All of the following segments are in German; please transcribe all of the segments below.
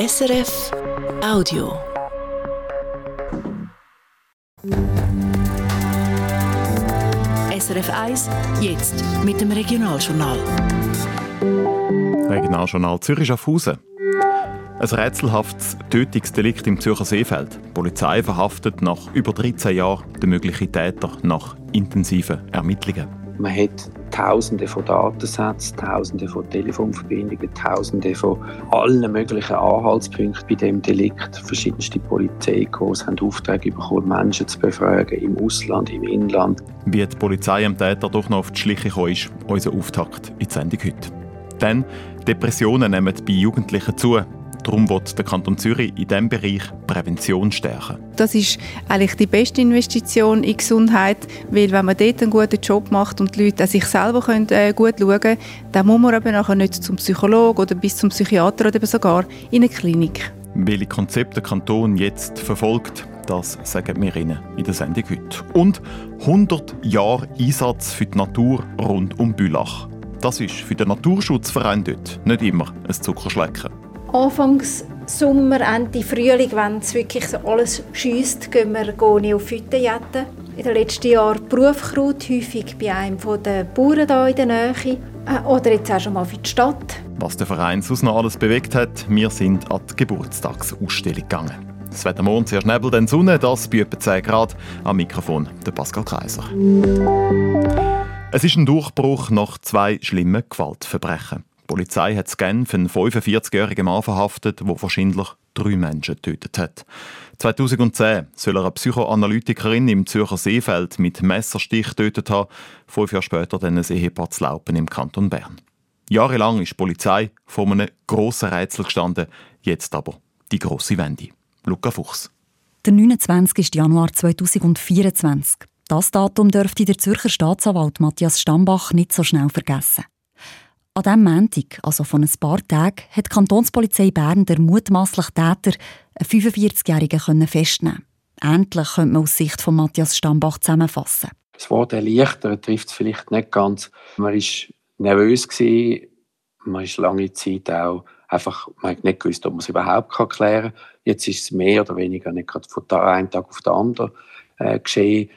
SRF Audio. SRF 1, jetzt mit dem Regionaljournal. Regionaljournal Zürich Schaffhausen. Ein rätselhaftes Tötungsdelikt im Zürcher Seefeld. Die Polizei verhaftet nach über 13 Jahren den möglichen Täter nach intensiven Ermittlungen. Man hat Tausende von Datensätzen, Tausende von Telefonverbindungen, Tausende von allen möglichen Anhaltspunkten bei dem Delikt. Verschiedenste Polizeikorps haben Aufträge bekommen, Menschen zu befragen, im Ausland, im Inland. Wie die Polizei am Täter doch noch auf die Schliche gekommen ist, unser Auftakt in die Sendung heute. Denn Depressionen nehmen bei Jugendlichen zu. Darum wird der Kanton Zürich in diesem Bereich Prävention stärken. Das ist eigentlich die beste Investition in Gesundheit, weil wenn man dort einen guten Job macht und die Leute an sich selber können, äh, gut schauen können, dann muss man eben nachher nicht zum Psychologen oder bis zum Psychiater oder sogar in eine Klinik. Welche Konzepte der Kanton jetzt verfolgt, das sagen wir Ihnen in der Sendung heute. Und 100 Jahre Einsatz für die Natur rund um Bülach. Das ist für den Naturschutzverein dort nicht immer ein Zuckerschlecken. Anfangs Sommer, Ende Frühling, wenn es wirklich so alles schießt, gehen wir Neophyten jetten. In den letzten Jahren Berufskraut, häufig bei einem der Bauern hier in der Nähe. Äh, oder jetzt auch schon mal für die Stadt. Was der Verein sonst noch alles bewegt hat, wir sind an die Geburtstagsausstellung gegangen. Das Wetter morgen sehr Nebel, dann Sonne, das bei etwa 10 Grad. Am Mikrofon der Pascal Kaiser. Es ist ein Durchbruch nach zwei schlimmen Gewaltverbrechen. Die Polizei hat Genf einen 45-jährigen Mann verhaftet, der wahrscheinlich drei Menschen getötet hat. 2010 soll er eine Psychoanalytikerin im Zürcher Seefeld mit Messerstich getötet haben, fünf Jahre später dann ein Ehepaar zu Laupen im Kanton Bern. Jahrelang ist die Polizei vor einem grossen Rätsel gestanden, jetzt aber die grosse Wende. Luca Fuchs. Der 29. Januar 2024. Das Datum dürfte der Zürcher Staatsanwalt Matthias Stambach nicht so schnell vergessen. An diesem Montag, also von ein paar Tagen, hat die Kantonspolizei Bern der mutmaßliche Täter, einen 45-Jährigen, festnehmen Endlich könnte man aus Sicht von Matthias Stambach zusammenfassen. Das Wort erleichtern trifft es vielleicht nicht ganz. Man war nervös, man ist lange Zeit auch einfach, man hat nicht gewusst, ob man es überhaupt klären kann. Jetzt ist es mehr oder weniger nicht gerade von einem Tag auf den anderen äh, geschehen.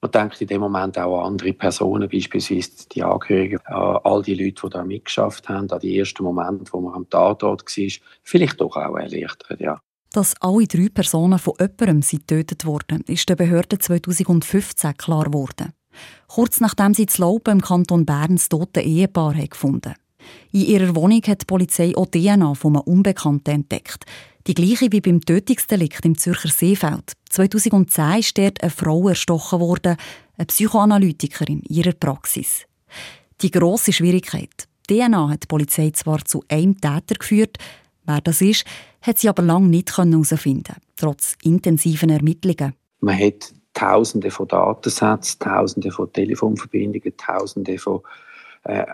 Man denkt in dem Moment auch an andere Personen, beispielsweise die Angehörigen, an all die Leute, die da mitgeschafft haben, an die ersten Momente, wo man am Tatort war. Vielleicht doch auch erleichtert, ja. Dass alle drei Personen von jemandem getötet wurden, ist der Behörde 2015 klar geworden. Kurz nachdem sie zu Laupen im Kanton Bern das tote Ehepaar gefunden In ihrer Wohnung hat die Polizei auch DNA von einem Unbekannten entdeckt. Die gleiche wie beim Tötungsdelikt im Zürcher Seefeld. 2010 ist dort eine Frau erstochen worden, eine Psychoanalytikerin in ihrer Praxis. Die grosse Schwierigkeit. DNA hat die Polizei zwar zu einem Täter geführt, wer das ist, hat sie aber lange nicht herausfinden trotz intensiven Ermittlungen. Man hat Tausende von Datensätzen, Tausende von Telefonverbindungen, Tausende von äh,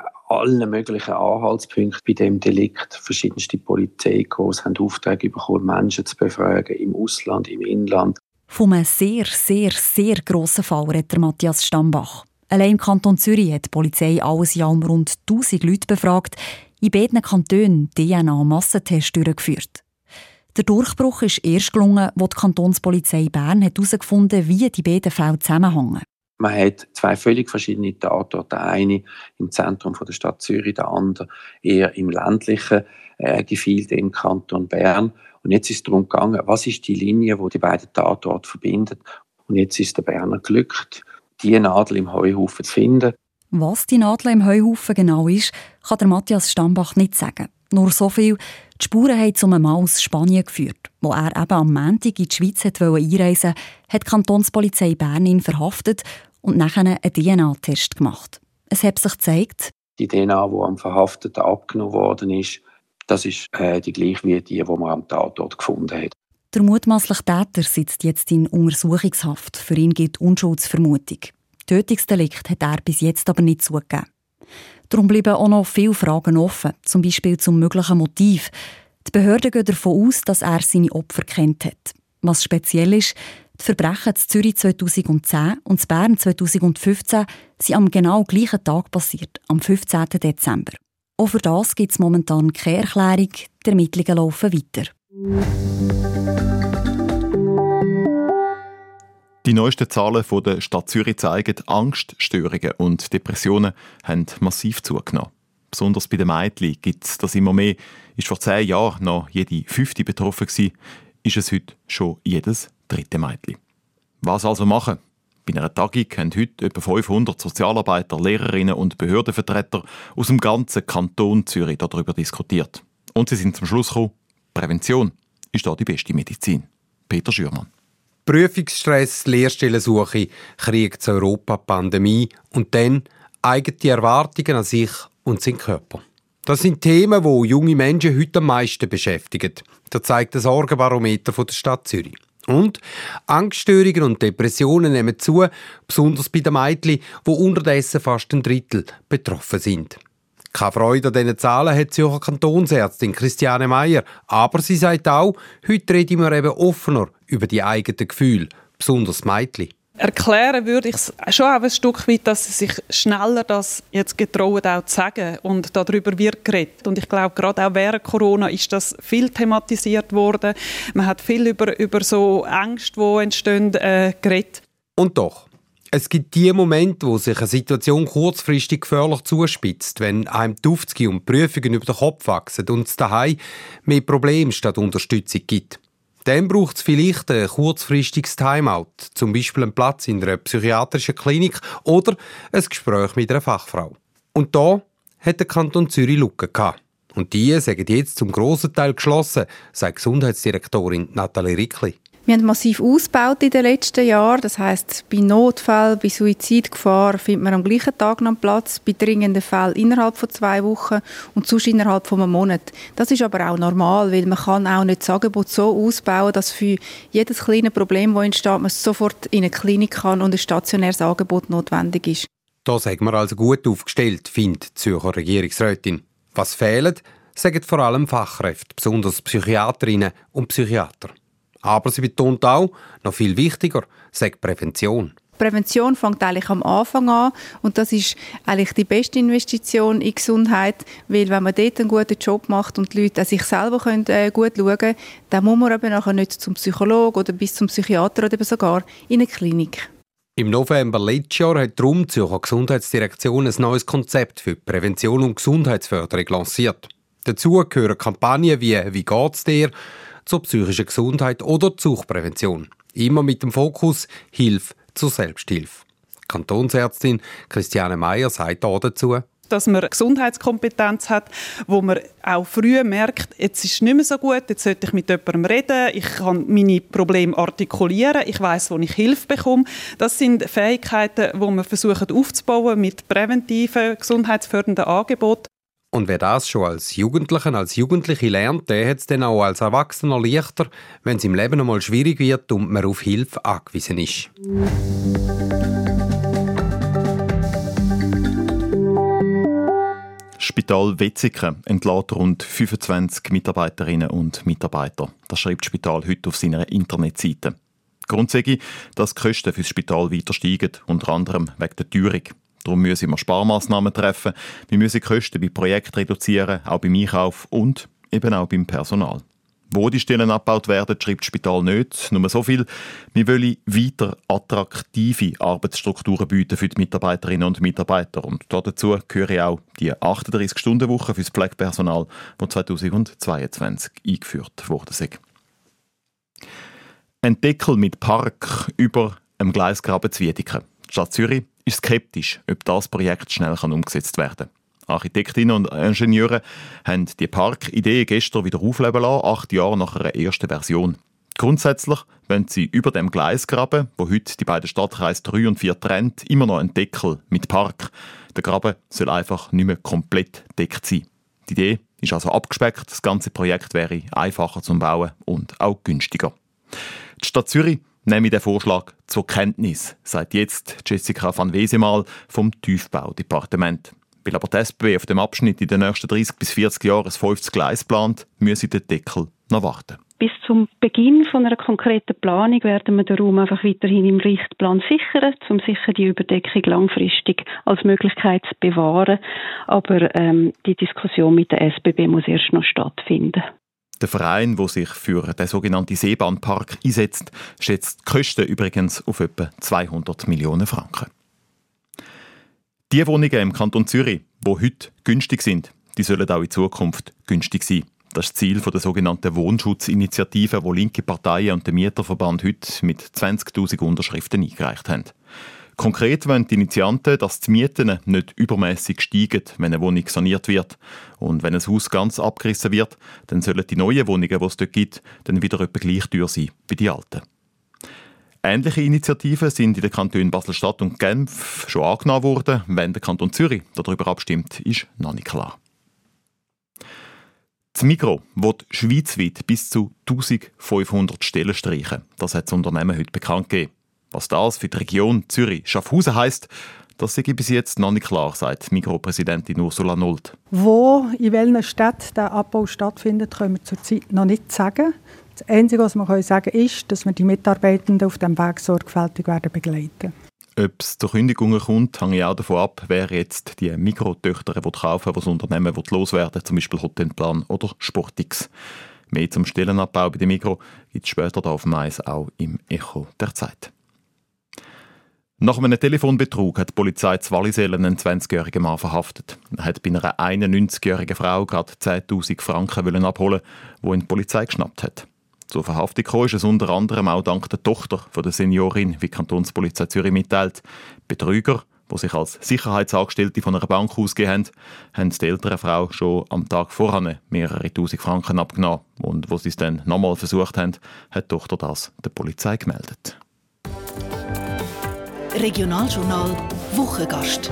allen möglichen Anhaltspunkten bei dem Delikt. Verschiedenste Polizeikorps haben Aufträge bekommen, Menschen zu befragen, im Ausland, im Inland. Von einem sehr, sehr, sehr grossen Fall redet Matthias Stambach. Allein im Kanton Zürich hat die Polizei alles Jahr um rund 1000 Leute befragt, in beiden Kantonen DNA-Massentests durchgeführt. Der Durchbruch ist erst gelungen, als die Kantonspolizei Bern herausgefunden hat, wie die beiden Fälle zusammenhängen. Man hat zwei völlig verschiedene Tatorte. Der eine im Zentrum der Stadt Zürich, der andere eher im ländlichen äh, Gefilde im Kanton Bern. Und jetzt ist es darum gegangen, was ist die Linie, die die beiden Tatorte verbindet. Und jetzt ist der Berner glückt, die Nadel im Heuhaufen zu finden. Was die Nadel im Heuhaufen genau ist, kann der Matthias Stambach nicht sagen. Nur so viel, die Spuren haben zu einem Mann aus Spanien geführt. Wo er eben am Montag in die Schweiz einreisen wollte, hat die Kantonspolizei Bern ihn verhaftet und nachher einen DNA-Test gemacht. Es hat sich gezeigt, die DNA, die am Verhafteten abgenommen worden ist, das ist äh, die gleiche wie die, die man am Tatort gefunden hat. Der mutmaßliche Täter sitzt jetzt in Untersuchungshaft. Für ihn gilt Unschuldsvermutung. Tötungsdelikt hat er bis jetzt aber nicht zugegeben. Darum bleiben auch noch viele Fragen offen, zum Beispiel zum möglichen Motiv. Die Behörden gehen davon aus, dass er seine Opfer kennt hat. Was speziell ist, die Verbrechen in Zürich 2010 und in Bern 2015 sind am genau gleichen Tag passiert, am 15. Dezember. Auch für das gibt es momentan keine Erklärung, die Ermittlungen laufen weiter. Die neuesten Zahlen von der Stadt Zürich zeigen, Angststörungen und Depressionen haben massiv zugenommen. Besonders bei den Mädchen gibt es das immer mehr. Ist vor zehn Jahren noch jede fünfte betroffen gewesen, ist es heute schon jedes dritte Mädchen. Was also machen? Bei einer Tagung haben heute etwa 500 Sozialarbeiter, Lehrerinnen und Behördenvertreter aus dem ganzen Kanton Zürich darüber diskutiert. Und sie sind zum Schluss gekommen, Prävention ist da die beste Medizin. Peter Schürmann. Prüfungsstress, Lehrstellensuche, Krieg zu Europa, Pandemie und dann eigene Erwartungen an sich und seinen Körper. Das sind Themen, die junge Menschen heute am meisten beschäftigen. Das zeigt das Sorgenbarometer der Stadt Zürich. Und Angststörungen und Depressionen nehmen zu, besonders bei den Mädchen, die unterdessen fast ein Drittel betroffen sind. Keine Freude an diesen Zahlen hat die Zürcher Kantonsärztin Christiane Meyer. Aber sie sagt auch, heute reden wir eben offener über die eigenen Gefühle, besonders Mädchen. Erklären würde ich es schon auch ein Stück weit, dass sie sich schneller das jetzt getrauen, auch zu sagen. Und darüber wird geredet. Und ich glaube, gerade auch während Corona ist das viel thematisiert worden. Man hat viel über, über so Ängste, die entstehen, äh, geredet. Und doch, es gibt die Momente, wo sich eine Situation kurzfristig gefährlich zuspitzt, wenn einem die und Prüfungen über den Kopf wachsen und es daheim mehr Probleme statt Unterstützung gibt. Dann braucht es vielleicht ein kurzfristiges Timeout, zum Beispiel einen Platz in einer psychiatrischen Klinik oder ein Gespräch mit einer Fachfrau. Und da hat der Kanton Zürich Lücken gehabt. Und die sagen jetzt zum grossen Teil geschlossen, sagt Gesundheitsdirektorin Nathalie Rickli. Wir haben massiv ausgebaut in den letzten Jahren. Das heißt, bei Notfällen, bei Suizidgefahr findet man am gleichen Tag noch Platz, bei dringenden Fällen innerhalb von zwei Wochen und sonst innerhalb von einem Monat. Das ist aber auch normal, weil man kann auch nicht das Angebot so ausbauen, dass für jedes kleine Problem, das entsteht, man sofort in eine Klinik kann und ein stationäres Angebot notwendig ist. Da sagen wir also gut aufgestellt, findet die Zürcher Regierungsrätin. Was fehlt, sagen vor allem Fachkräfte, besonders Psychiaterinnen und Psychiater. Aber sie betont auch, noch viel wichtiger, sagt Prävention. Prävention fängt eigentlich am Anfang an und das ist eigentlich die beste Investition in Gesundheit, weil wenn man dort einen guten Job macht und die Leute an sich selber können, äh, gut schauen können, dann muss man eben nachher nicht zum Psychologen oder bis zum Psychiater oder eben sogar in eine Klinik. Im November letztes Jahr hat die Zürcher Gesundheitsdirektion ein neues Konzept für Prävention und Gesundheitsförderung lanciert. Dazu gehören Kampagnen wie «Wie geht's dir?», zur psychischen Gesundheit oder Suchtprävention. Immer mit dem Fokus Hilfe zur Selbsthilfe. Kantonsärztin Christiane Meyer sagt da dazu, dass man Gesundheitskompetenz hat, wo man auch früh merkt, jetzt ist nicht mehr so gut, jetzt sollte ich mit jemandem reden, ich kann meine Probleme artikulieren, ich weiß, wo ich Hilfe bekomme. Das sind Fähigkeiten, wo man versucht aufzubauen mit präventiven, gesundheitsfördernden Angeboten. Und wer das schon als Jugendlichen, als Jugendliche lernt, der hat es dann auch als Erwachsener leichter, wenn es im Leben einmal schwierig wird und man auf Hilfe angewiesen ist. Spital Wetzikon entlädt rund 25 Mitarbeiterinnen und Mitarbeiter. Das schreibt das Spital heute auf seiner Internetseite. Grund sei, dass die Kosten für das Spital weiter steigen, unter anderem wegen der Teuerung. Darum müssen wir Sparmaßnahmen treffen. Wir müssen Kosten bei Projekten reduzieren, auch beim Einkauf und eben auch beim Personal. Wo die Stellen abgebaut werden, schreibt das Spital nicht. Nur so viel. Wir wollen weiter attraktive Arbeitsstrukturen bieten für die Mitarbeiterinnen und Mitarbeiter. Und dazu gehöre auch die 38-Stunden-Woche für das Pflegepersonal, die 2022 eingeführt wurde. Ein Deckel mit Park über einem Gleisgraben zu Wiedeken. Die Stadt Zürich ist skeptisch, ob das Projekt schnell umgesetzt werden kann. Architektinnen und Ingenieure haben die Parkidee gestern wieder aufleben lassen, acht Jahre nach einer ersten Version. Grundsätzlich wenn sie über dem Gleisgraben, wo heute die beiden Stadtkreise 3 und 4 trennt, immer noch einen Deckel mit Park. Der Graben soll einfach nicht mehr komplett deckt sein. Die Idee ist also abgespeckt, das ganze Projekt wäre einfacher zum Bauen und auch günstiger. Die Stadt Zürich nehme den Vorschlag zur Kenntnis, sagt jetzt Jessica van Wesemal vom Tiefbaudepartement. Weil aber die SBB auf dem Abschnitt in den nächsten 30 bis 40 Jahren ein 50 Gleis plant, müsse der Deckel noch warten. Bis zum Beginn von einer konkreten Planung werden wir den Raum einfach weiterhin im Richtplan sichern, um sicher die Überdeckung langfristig als Möglichkeit zu bewahren. Aber ähm, die Diskussion mit der SBB muss erst noch stattfinden. Der Verein, der sich für den sogenannten Seebahnpark einsetzt, schätzt die Kosten übrigens auf etwa 200 Millionen Franken. Die Wohnungen im Kanton Zürich, die heute günstig sind, die sollen auch in Zukunft günstig sein. Das Ziel der sogenannten Wohnschutzinitiative, wo linke Parteien und der Mieterverband heute mit 20.000 Unterschriften eingereicht haben. Konkret wollen die Initianten, dass die Mieten nicht übermäßig steigen, wenn eine Wohnung saniert wird. Und wenn ein Haus ganz abgerissen wird, dann sollen die neuen Wohnungen, die es dort gibt, dann wieder etwa gleich teuer sein wie die alten. Ähnliche Initiativen sind in den Kantonen Basel-Stadt und Genf schon angenommen worden. Wenn der Kanton Zürich darüber abstimmt, ist noch nicht klar. Das Mikro wird schweizweit bis zu 1500 Stellen streichen. Das hat das Unternehmen heute bekannt gegeben. Was das für die Region Zürich-Schaffhausen heisst, das sei bis jetzt noch nicht klar, sagt Mikropräsidentin Ursula Nult. Wo, in welchen Städten der Abbau stattfindet, können wir zurzeit noch nicht sagen. Das Einzige, was wir sagen können, ist, dass wir die Mitarbeitenden auf dem Weg sorgfältig werden begleiten ob es zu Kündigungen kommt, hängt auch davon ab, wer jetzt die Mikrotöchter kaufen will, die das Unternehmen loswerden zum Beispiel Hotelplan oder Sportix. Mehr zum Stellenabbau bei dem Mikro gibt es später auf Mais auch im Echo der Zeit. Nach einem Telefonbetrug hat die Polizei zu Wallisellen einen 20-jährigen Mann verhaftet. Er hat bei einer 91-jährigen Frau gerade 10.000 Franken abholen die ihn die Polizei geschnappt hat. Zur Verhaftung kam es unter anderem auch dank der Tochter der Seniorin, wie die Kantonspolizei Zürich mitteilt. Betrüger, die sich als Sicherheitsangestellte von einer Bank ausgegeben haben, haben die ältere Frau schon am Tag vorher mehrere tausend Franken abgenommen. Und wo sie es dann nochmal versucht haben, hat die Tochter das der Polizei gemeldet. Regionaljournal Wochengast.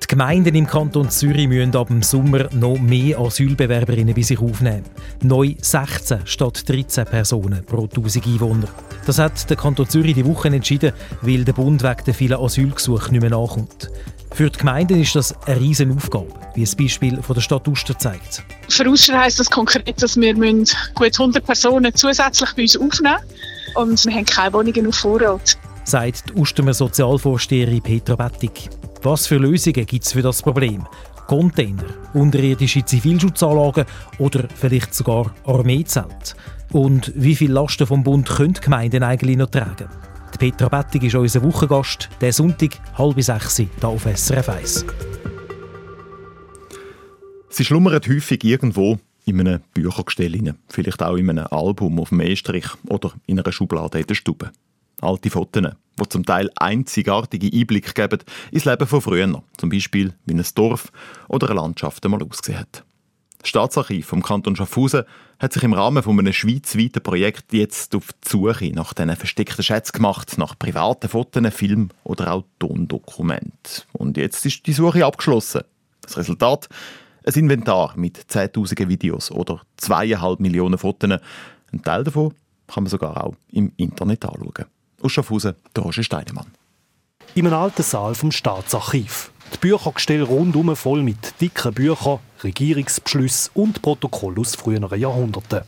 Die Gemeinden im Kanton Zürich müssen ab dem Sommer noch mehr Asylbewerberinnen bei sich aufnehmen. Neu 16 statt 13 Personen pro 1000 Einwohner. Das hat der Kanton Zürich die Woche entschieden, weil der Bund wegen der vielen Asylgesuche nicht mehr nachkommt. Für die Gemeinden ist das eine riesige Aufgabe, wie ein Beispiel von der Stadt Uster zeigt. Für Uster heisst das konkret, dass wir gut 100 Personen zusätzlich bei uns aufnehmen müssen und wir haben keine Wohnungen auf Vorrat sagt die Ustermer Sozialvorsteherin Petra Bettig. Was für Lösungen gibt es für das Problem? Container, unterirdische Zivilschutzanlagen oder vielleicht sogar Armeezelt? Und wie viel Lasten vom Bund können Gemeinden eigentlich noch tragen? Die Petra Bettig ist unser Wochengast, der Sonntag, halb sechs, hier auf SRF 1. Sie schlummern häufig irgendwo in einem Büchergestell, vielleicht auch in einem Album auf dem Estrich oder in einer Schublade in der Stube alte Fotos, die zum Teil einzigartige Einblick geben ins Leben von früher, zum Beispiel wie ein Dorf oder eine Landschaft einmal ausgesehen hat. Das Staatsarchiv vom Kanton Schaffhausen hat sich im Rahmen von einem schweizweiten Projekt jetzt auf die Suche nach diesen versteckten Schätzen gemacht, nach privaten Fotos, Film oder auch Tondokumenten. Und jetzt ist die Suche abgeschlossen. Das Resultat? Ein Inventar mit 10.000 Videos oder zweieinhalb Millionen Fotos. Ein Teil davon kann man sogar auch im Internet anschauen. Aus Schaffhausen, der Roger Steinemann. In einem alten Saal vom Staatsarchiv. Die Büchergestelle rundum voll mit dicken Büchern, Regierungsbeschlüssen und Protokollen aus früheren Jahrhunderten.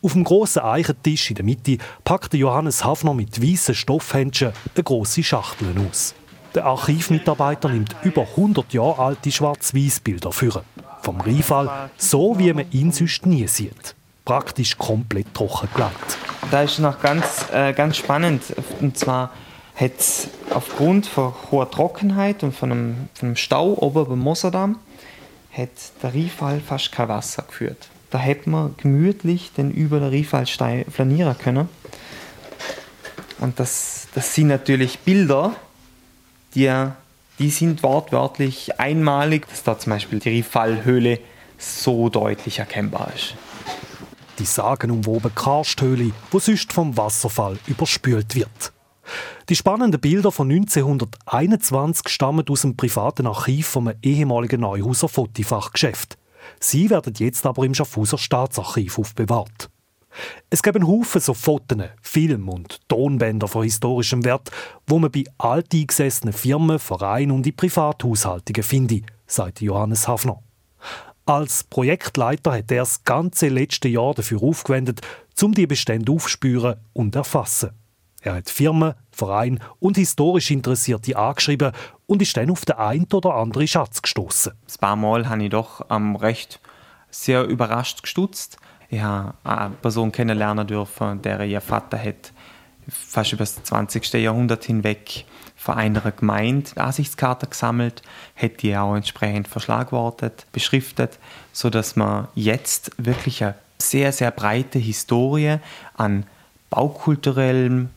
Auf dem grossen Eichentisch in der Mitte packte Johannes Hafner mit weißen Stoffhändchen eine grosse Schachtel aus. Der Archivmitarbeiter nimmt über 100 Jahre alte Schwarz-Weiß-Bilder für. Vom Rheinfall, so wie man ihn sonst nie sieht. Praktisch komplett trocken gelegt. Da ist noch ganz, äh, ganz spannend. Und zwar hat es aufgrund von hoher Trockenheit und von einem, von einem Stau oben beim Mosserdamm hat der Riefall fast kein Wasser geführt. Da hätte man gemütlich den über den Riefall flanieren können. Und das, das sind natürlich Bilder, die, die sind wortwörtlich einmalig, dass da zum Beispiel die Riefallhöhle so deutlich erkennbar ist die sagenumwoben Karsthöhle, wo sonst vom Wasserfall überspült wird. Die spannenden Bilder von 1921 stammen aus dem privaten Archiv vom ehemaligen Neuhauser Fotifachgeschäft. Sie werden jetzt aber im Schaffhauser Staatsarchiv aufbewahrt. Es gibt einen Haufen so Fotos, Film- und Tonbänder von historischem Wert, wo man bei alteingesessenen Firmen, Vereinen und in Privathaushaltungen findet, sagt Johannes Hafner. Als Projektleiter hat er das ganze letzte Jahr dafür aufgewendet, um die Bestände aufspüren und erfassen. Er hat Firmen, Vereine und historisch Interessierte angeschrieben und ist dann auf den einen oder anderen Schatz gestoßen. Ein paar Mal habe ich doch am recht sehr überrascht gestutzt. Ich habe eine Person kennenlernen dürfen, der ihr Vater hat fast über das 20. Jahrhundert hinweg von einer Gemeinde Ansichtskarte gesammelt, hat die auch entsprechend verschlagwortet, beschriftet, sodass man jetzt wirklich eine sehr, sehr breite Historie an baukulturellem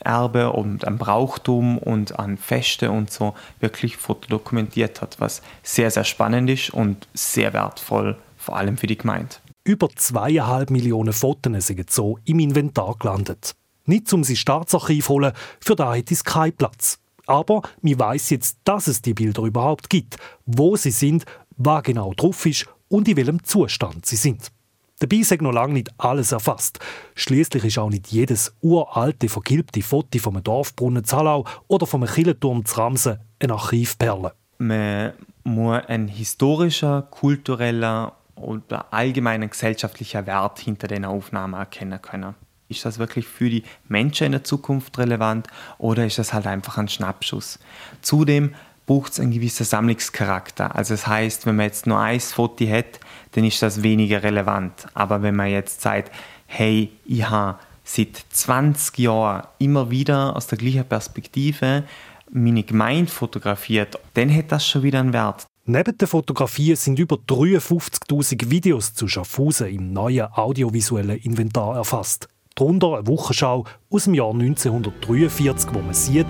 Erbe und an Brauchtum und an Feste und so wirklich fotodokumentiert hat, was sehr, sehr spannend ist und sehr wertvoll, vor allem für die Gemeinde. Über zweieinhalb Millionen Fotos sind so im Inventar gelandet. Nicht um sie Staatsarchiv holen, für da hat es keinen Platz. Aber man weiß jetzt, dass es die Bilder überhaupt gibt, wo sie sind, was genau drauf ist und in welchem Zustand sie sind. Dabei ist noch lange nicht alles erfasst. Schließlich ist auch nicht jedes uralte, vergilbte Foto vom Dorfbrunnen Zallau oder vom Kirchenturm zu Ramsen eine Archivperle. Man muss einen historischen, kulturellen oder allgemeinen gesellschaftlichen Wert hinter den Aufnahmen erkennen können. Ist das wirklich für die Menschen in der Zukunft relevant oder ist das halt einfach ein Schnappschuss? Zudem braucht es einen gewissen Sammlungscharakter. Also das heißt, wenn man jetzt nur ein Foto hat, dann ist das weniger relevant. Aber wenn man jetzt sagt, hey, ich habe seit 20 Jahren immer wieder aus der gleichen Perspektive meine Gemeinde fotografiert, dann hat das schon wieder einen Wert. Neben der Fotografie sind über 53.000 Videos zu Schaffhausen im neuen audiovisuellen Inventar erfasst darunter eine Wochenschau aus dem Jahr 1943, wo man sieht,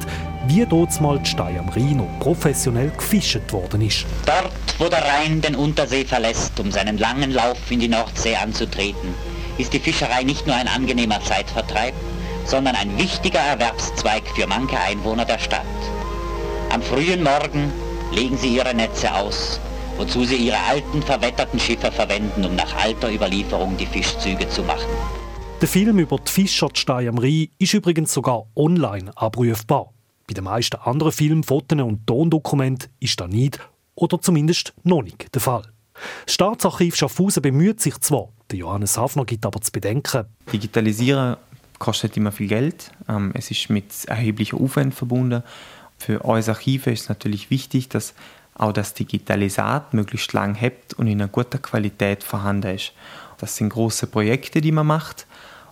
wie dort mal die Stein am Rhein noch professionell gefischt worden ist. Dort, wo der Rhein den Untersee verlässt, um seinen langen Lauf in die Nordsee anzutreten, ist die Fischerei nicht nur ein angenehmer Zeitvertreib, sondern ein wichtiger Erwerbszweig für manche Einwohner der Stadt. Am frühen Morgen legen sie ihre Netze aus, wozu sie ihre alten verwetterten Schiffe verwenden, um nach alter Überlieferung die Fischzüge zu machen. Der Film über die Fischer Stein am Rhein ist übrigens sogar online abrufbar. Bei den meisten anderen Filmen, Fotos und Tondokumenten ist das nicht oder zumindest noch nicht der Fall. Das Staatsarchiv Schaffhausen bemüht sich zwar, der Johannes Hafner gibt aber zu bedenken. Digitalisieren kostet immer viel Geld. Ähm, es ist mit erheblichen Aufwand verbunden. Für uns Archive ist es natürlich wichtig, dass auch das Digitalisat möglichst lang hebt und in einer guten Qualität vorhanden ist. Das sind große Projekte, die man macht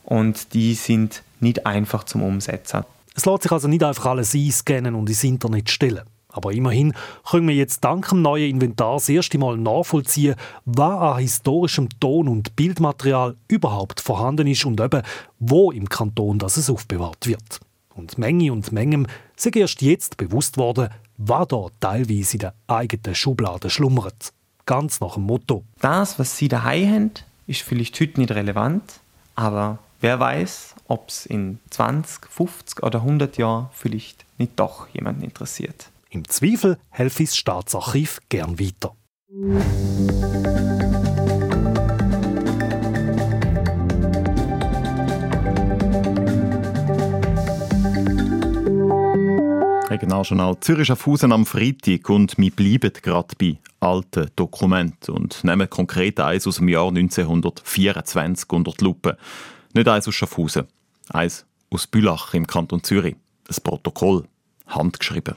und die sind nicht einfach zum Umsetzen. Es lässt sich also nicht einfach alles einscannen und ins Internet stellen. Aber immerhin können wir jetzt dank dem neuen Inventar das erste Mal nachvollziehen, was an historischem Ton- und Bildmaterial überhaupt vorhanden ist und eben, wo im Kanton das es aufbewahrt wird. Und Menge und Mengem sind erst jetzt bewusst worden, was da teilweise in der eigenen Schublade schlummert. Ganz nach dem Motto. Das, was Sie daheim haben, ist vielleicht heute nicht relevant, aber Wer weiß, ob es in 20, 50 oder 100 Jahren vielleicht nicht doch jemanden interessiert. Im Zweifel helfe das Staatsarchiv gern weiter. Regionaljournal Zürich Schaffhausen am Freitag und wir bleiben gerade bei alten Dokumenten und nehmen konkret eins aus dem Jahr 1924 unter die Lupe. Nicht eins aus Schaffhausen, eins aus Bülach im Kanton Zürich. Das Protokoll, handgeschrieben.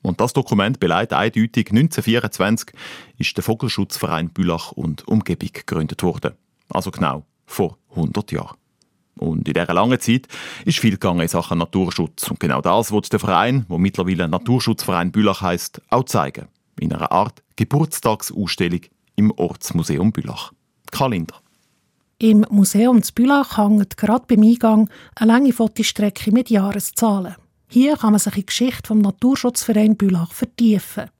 Und das Dokument beleidigt eindeutig, 1924 ist der Vogelschutzverein Bülach und Umgebung gegründet worden. Also genau vor 100 Jahren. Und in dieser langen Zeit ist viel gegangen in Sachen Naturschutz. Und genau das wird der Verein, wo mittlerweile Naturschutzverein Bülach heißt, auch zeigen. In einer Art Geburtstagsausstellung im Ortsmuseum Bülach. Karl Linder. Im Museum zu Bülach hängt gerade beim Eingang eine lange Fotostrecke mit Jahreszahlen. Hier kann man sich in die Geschichte vom Naturschutzverein Bülach vertiefen.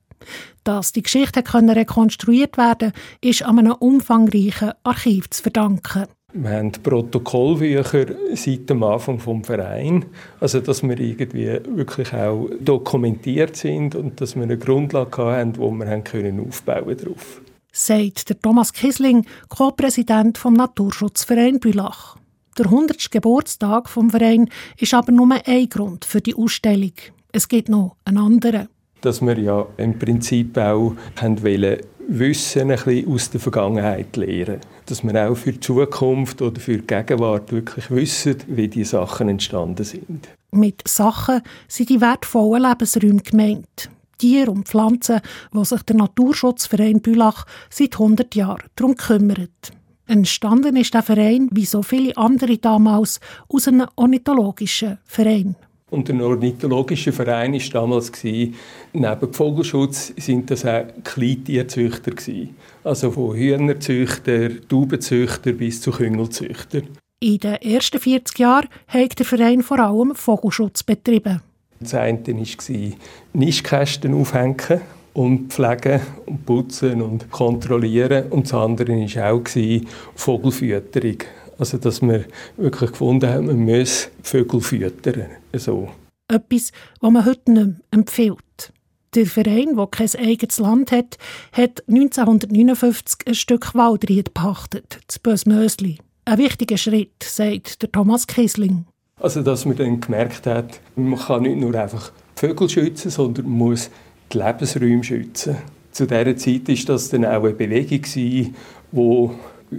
Dass die Geschichte rekonstruiert werden ist an einem umfangreichen Archiv zu verdanken. Wir haben Protokollbücher seit dem Anfang vom Verein, also dass wir irgendwie wirklich auch dokumentiert sind und dass wir eine Grundlage haben, wo wir haben können aufbauen darauf sagt der Thomas Kisling, Co-Präsident vom Naturschutzverein Bülach. Der 100. Geburtstag vom Verein ist aber nur ein Grund für die Ausstellung. Es gibt noch einen anderen. Dass wir ja im Prinzip auch wollen, Wissen ein bisschen aus der Vergangenheit lernen. Dass wir auch für die Zukunft oder für die Gegenwart wirklich wissen, wie die Sachen entstanden sind. Mit Sachen sind die wertvollen Lebensräume gemeint. Tiere und Pflanzen, wo sich der Naturschutzverein Bülach seit 100 Jahren darum kümmert. Entstanden ist der Verein, wie so viele andere damals, aus einem ornithologischen Verein. Und der ornithologische Verein war damals, gewesen, neben Vogelschutz sind das auch Kleintierzüchter. Gewesen. Also von Hühnerzüchter, Taubenzüchter bis zu Küngelzüchter. In den ersten 40 Jahren hat der Verein vor allem Vogelschutz betrieben. Das eine war Nischkästen aufhängen und pflegen und putzen und kontrollieren. Und das andere war auch Vogelfütterung. Also, dass wir wirklich gefunden haben, man muss Vögel füttern. So. Etwas, was man heute nicht mehr empfiehlt. Der Verein, der kein eigenes Land hat, hat 1959 ein Stück Waldried gepachtet, das Bösmösli. Ein wichtiger Schritt, sagt Thomas Kiesling. Also, dass man dann gemerkt hat, man kann nicht nur einfach Vögel schützen, sondern man muss die Lebensräume schützen. Zu dieser Zeit war das dann auch eine Bewegung, die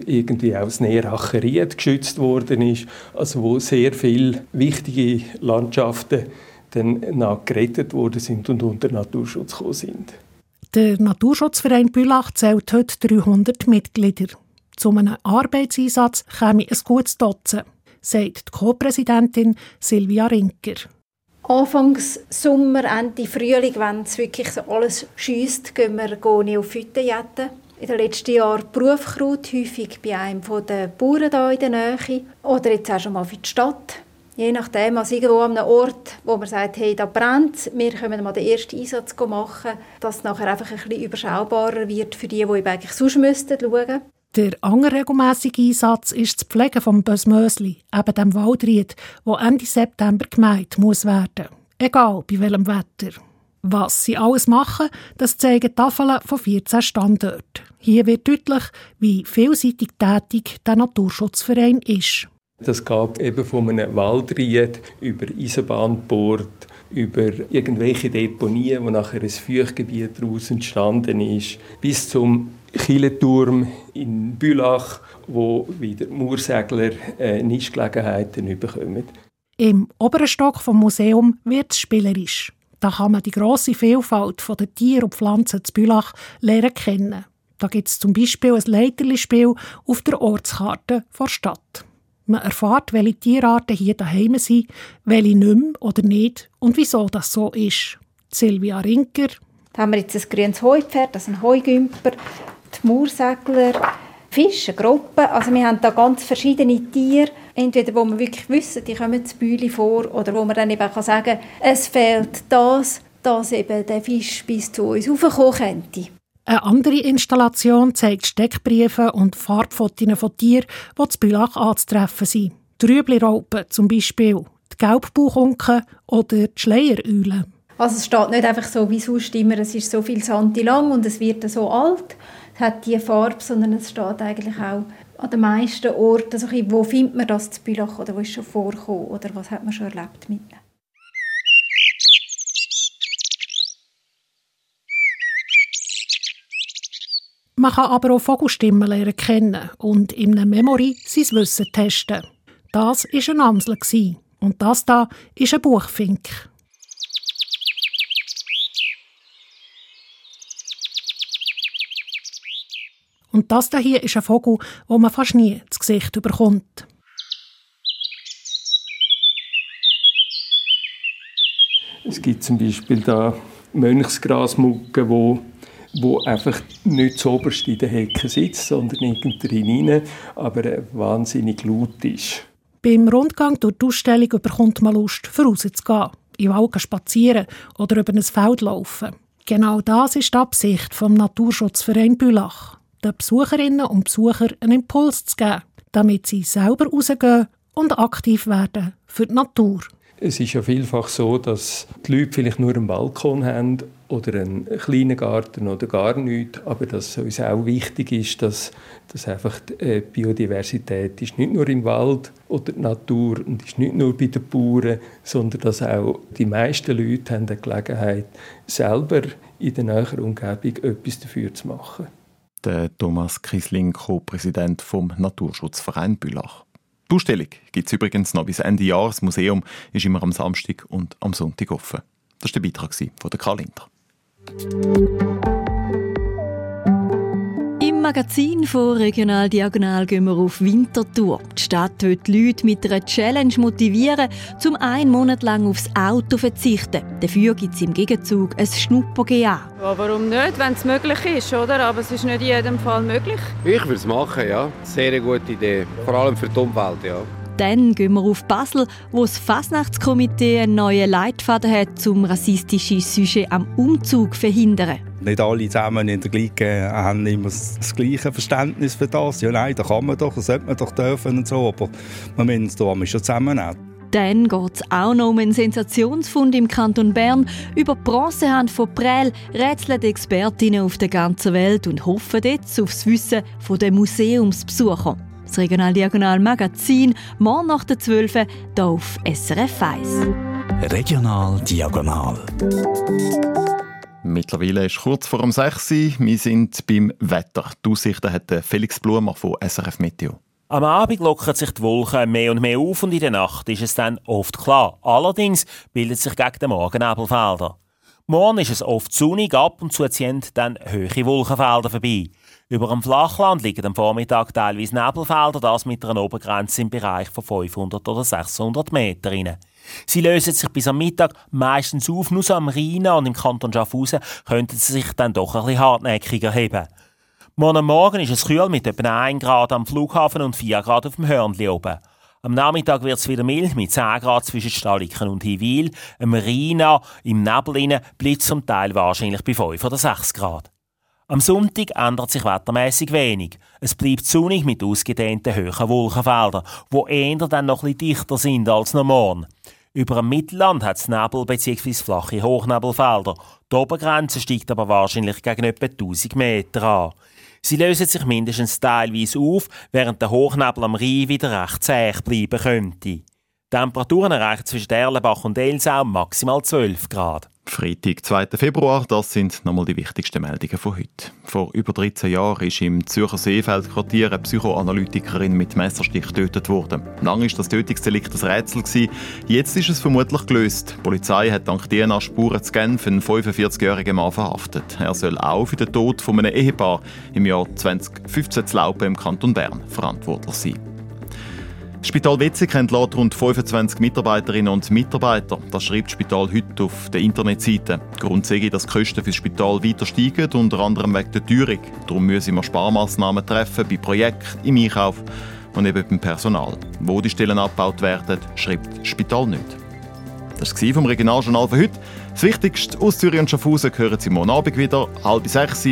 irgendwie auch das Nähracher geschützt worden ist, also wo sehr viele wichtige Landschaften dann gerettet worden sind und unter Naturschutz gekommen sind. Der Naturschutzverein Bülach zählt heute 300 Mitglieder. Zu einem Arbeitseinsatz käme ein gutes Dutzend, sagt die Co-Präsidentin Silvia Rinker. Anfangs Sommer, Ende Frühling, wenn es wirklich so alles schießt, gehen wir Neophyten jetten in den letzten Jahren Berufskraut, häufig bei einem der Bauern hier in der Nähe oder jetzt auch schon mal für die Stadt. Je nachdem, also irgendwo an einem Ort, wo man sagt, hey, da brennt wir können mal den ersten Einsatz machen, dass es nachher einfach ein bisschen überschaubarer wird für die, die eigentlich sonst müssten. Der andere regelmässige Einsatz ist das Pflegen vom Bösmösli, eben dem Waldried, wo Ende September gemeint muss werden. Egal bei welchem Wetter. Was sie alles machen, das zeigen Tafeln von 14 Standorten. Hier wird deutlich, wie vielseitig tätig der Naturschutzverein ist. Das gab eben von einem Waldried über Eisenbahnbord, über irgendwelche Deponien, wo nachher ein Feuchtgebiet daraus entstanden ist, bis zum Kieleturm in Bülach, wo wieder Moorsegler äh, Nischgelegenheiten bekommen. Im oberen Stock vom Museum wird es spielerisch. Da kann man die grosse Vielfalt der Tiere und Pflanzen zu Bülach lernen kennen. Da gibt es zum Beispiel ein Leiterli-Spiel auf der Ortskarte der Stadt. Man erfährt, welche Tierarten hier daheim sind, welche nicht mehr oder nicht und wieso das so ist. Silvia Rinker. Da haben wir jetzt ein grünes Heupferd, das ein Heugümper, die Moorsegler, Fische, Gruppen. Also wir haben da ganz verschiedene Tiere, entweder wo wir wirklich wissen, die kommen zu Bühle vor, oder wo man dann eben kann sagen es fehlt das, dass eben der Fisch bis zu uns raufkommen könnte. Eine andere Installation zeigt Steckbriefe und Farbfotos von Tieren, die zu Bülach anzutreffen sind. Die Rüebli-Raupen zum Beispiel, die Gelbbauchunken oder die Schleiereule. Also es steht nicht einfach so wie sonst immer, es ist so viel Santi lang und es wird so alt hat die Farbe, sondern es steht eigentlich auch an den meisten Orten, so wo findet man das zu Bülach oder wo ist schon vorgekommen oder was hat man schon erlebt mit ihnen. Man kann aber auch Vogelstimmen lernen kennen und in einem Memory sein Wissen testen. Das war ein Amsel und das da ist ein Buchfink. Und das hier ist ein Vogel, wo man fast nie das Gesicht überkommt. Es gibt zum Beispiel da Mönchsgrasmucke, wo wo einfach nicht so oberst in der Hecke sitzt, sondern irgendwo rein, aber wahnsinnig laut ist. Beim Rundgang durch die Ausstellung bekommt man Lust, vorauszugehen, in Wald spazieren oder über ein Feld laufen. Genau das ist die Absicht vom Naturschutzverein Bülach den Besucherinnen und Besuchern einen Impuls zu geben, damit sie selber rausgehen und aktiv werden für die Natur. Es ist ja vielfach so, dass die Leute vielleicht nur einen Balkon haben oder einen kleinen Garten oder gar nichts, aber dass uns auch wichtig ist, dass, dass einfach die äh, Biodiversität ist nicht nur im Wald oder die Natur und ist nicht nur bei den Bauern, sondern dass auch die meisten Leute haben die Gelegenheit, selber in der näheren Umgebung etwas dafür zu machen der Thomas Kiesling, Co-Präsident vom Naturschutzverein Bülach. Die Ausstellung gibt es übrigens noch bis Ende Jahr. Das Museum ist immer am Samstag und am Sonntag offen. Das war der Beitrag von Karl Linder. Magazin von Regional Diagonal gehen wir auf Wintertour. Die Stadt will die Leute mit einer Challenge motivieren, zum einen Monat lang aufs Auto zu verzichten. Dafür gibt es im Gegenzug ein Schnupper-GA. Ja, warum nicht, wenn es möglich ist, oder? Aber es ist nicht in jedem Fall möglich. Ich würde es machen, ja. Sehr gute Idee. Vor allem für die Umwelt, ja. Dann gehen wir auf Basel, wo das Fasnachtskomitee einen neuen Leitfaden hat, um rassistische Sujet am Umzug zu verhindern. Nicht alle zusammen in der Gleiche haben immer das gleiche Verständnis für das. Ja, nein, da kann man doch, das sollte man doch dürfen und so, aber man muss es da schon zusammennehmen. Dann geht es auch noch um einen Sensationsfund im Kanton Bern. Über die Bronzehand von Prell rätseln Expertinnen auf der ganzen Welt und hoffen jetzt auf das Wissen der Museumsbesucher. Das Regional Diagonal Magazin, morgen nach der 12 hier auf SRF 1. Regional Diagonal. Mittlerweile ist kurz vor um 6 Uhr. Wir sind beim Wetter. Die Aussichten hat Felix Blumer von SRF Meteo. Am Abend lockern sich die Wolken mehr und mehr auf und in der Nacht ist es dann oft klar. Allerdings bildet sich gegen den Morgen Nebelfelder. Morgen ist es oft sonnig, ab und zu ziehen dann hohe Wolkenfelder vorbei. Über dem Flachland liegen am Vormittag teilweise Nebelfelder, das mit einer Obergrenze im Bereich von 500 oder 600 Metern. Sie lösen sich bis am Mittag meistens auf, nur so am Rhein und im Kanton Schaffhausen könnten sie sich dann doch bisschen hartnäckiger heben. Morgen Morgen ist es kühl mit etwa 1 Grad am Flughafen und 4 Grad auf dem Hörnli oben. Am Nachmittag wird es wieder mild mit 10 Grad zwischen Staliken und Hiwil. Am Rhein im Nebel bleibt zum Teil wahrscheinlich bei 5 oder 6 Grad. Am Sonntag ändert sich wettermäßig wenig. Es bleibt sonnig mit ausgedehnten hohen Wolkenfeldern, wo eher dann noch etwas dichter sind als normal. Über dem Mittelland hat es Nebel bzw. flache Hochnebelfelder. Die Obergrenze steigt aber wahrscheinlich gegen etwa 1000 Meter an. Sie lösen sich mindestens teilweise auf, während der Hochnebel am Rhein wieder recht zäh bleiben könnte. Die Temperaturen erreichen zwischen Erlenbach und Elsau maximal 12 Grad. Freitag, 2. Februar, das sind nochmal die wichtigsten Meldungen von heute. Vor über 13 Jahren ist im Zürcher Seefeldquartier eine Psychoanalytikerin mit Messerstich getötet worden. Lange war das Tötungsdelikt ein Rätsel. Jetzt ist es vermutlich gelöst. Die Polizei hat dank DNA-Spuren zu Genf einen 45-jährigen Mann verhaftet. Er soll auch für den Tod von einem Ehepaar im Jahr 2015 zu Laupen im Kanton Bern verantwortlich sein. Das Spital Wetzig entlädt rund 25 Mitarbeiterinnen und Mitarbeiter. Das schreibt das Spital heute auf der Internetseite. Grund sei, dass die Kosten für das Spital weiter steigen, unter anderem wegen der Teuerung. Darum müssen wir Sparmaßnahmen treffen bei Projekten, im Einkauf und eben beim Personal. Wo die Stellen abgebaut werden, schreibt das Spital nicht. Das war vom Regionaljournal für heute. Das Wichtigste aus Zürich und Schaffhausen hören Sie morgen Abend wieder, halb sechs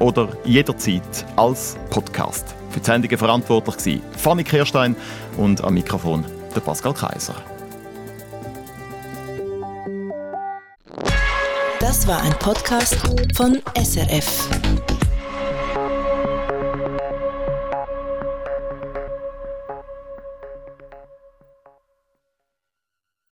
oder jederzeit als Podcast. Für die Sendungen verantwortlich war Fanny Kirstein und am Mikrofon der Pascal Kaiser. Das war ein Podcast von SRF.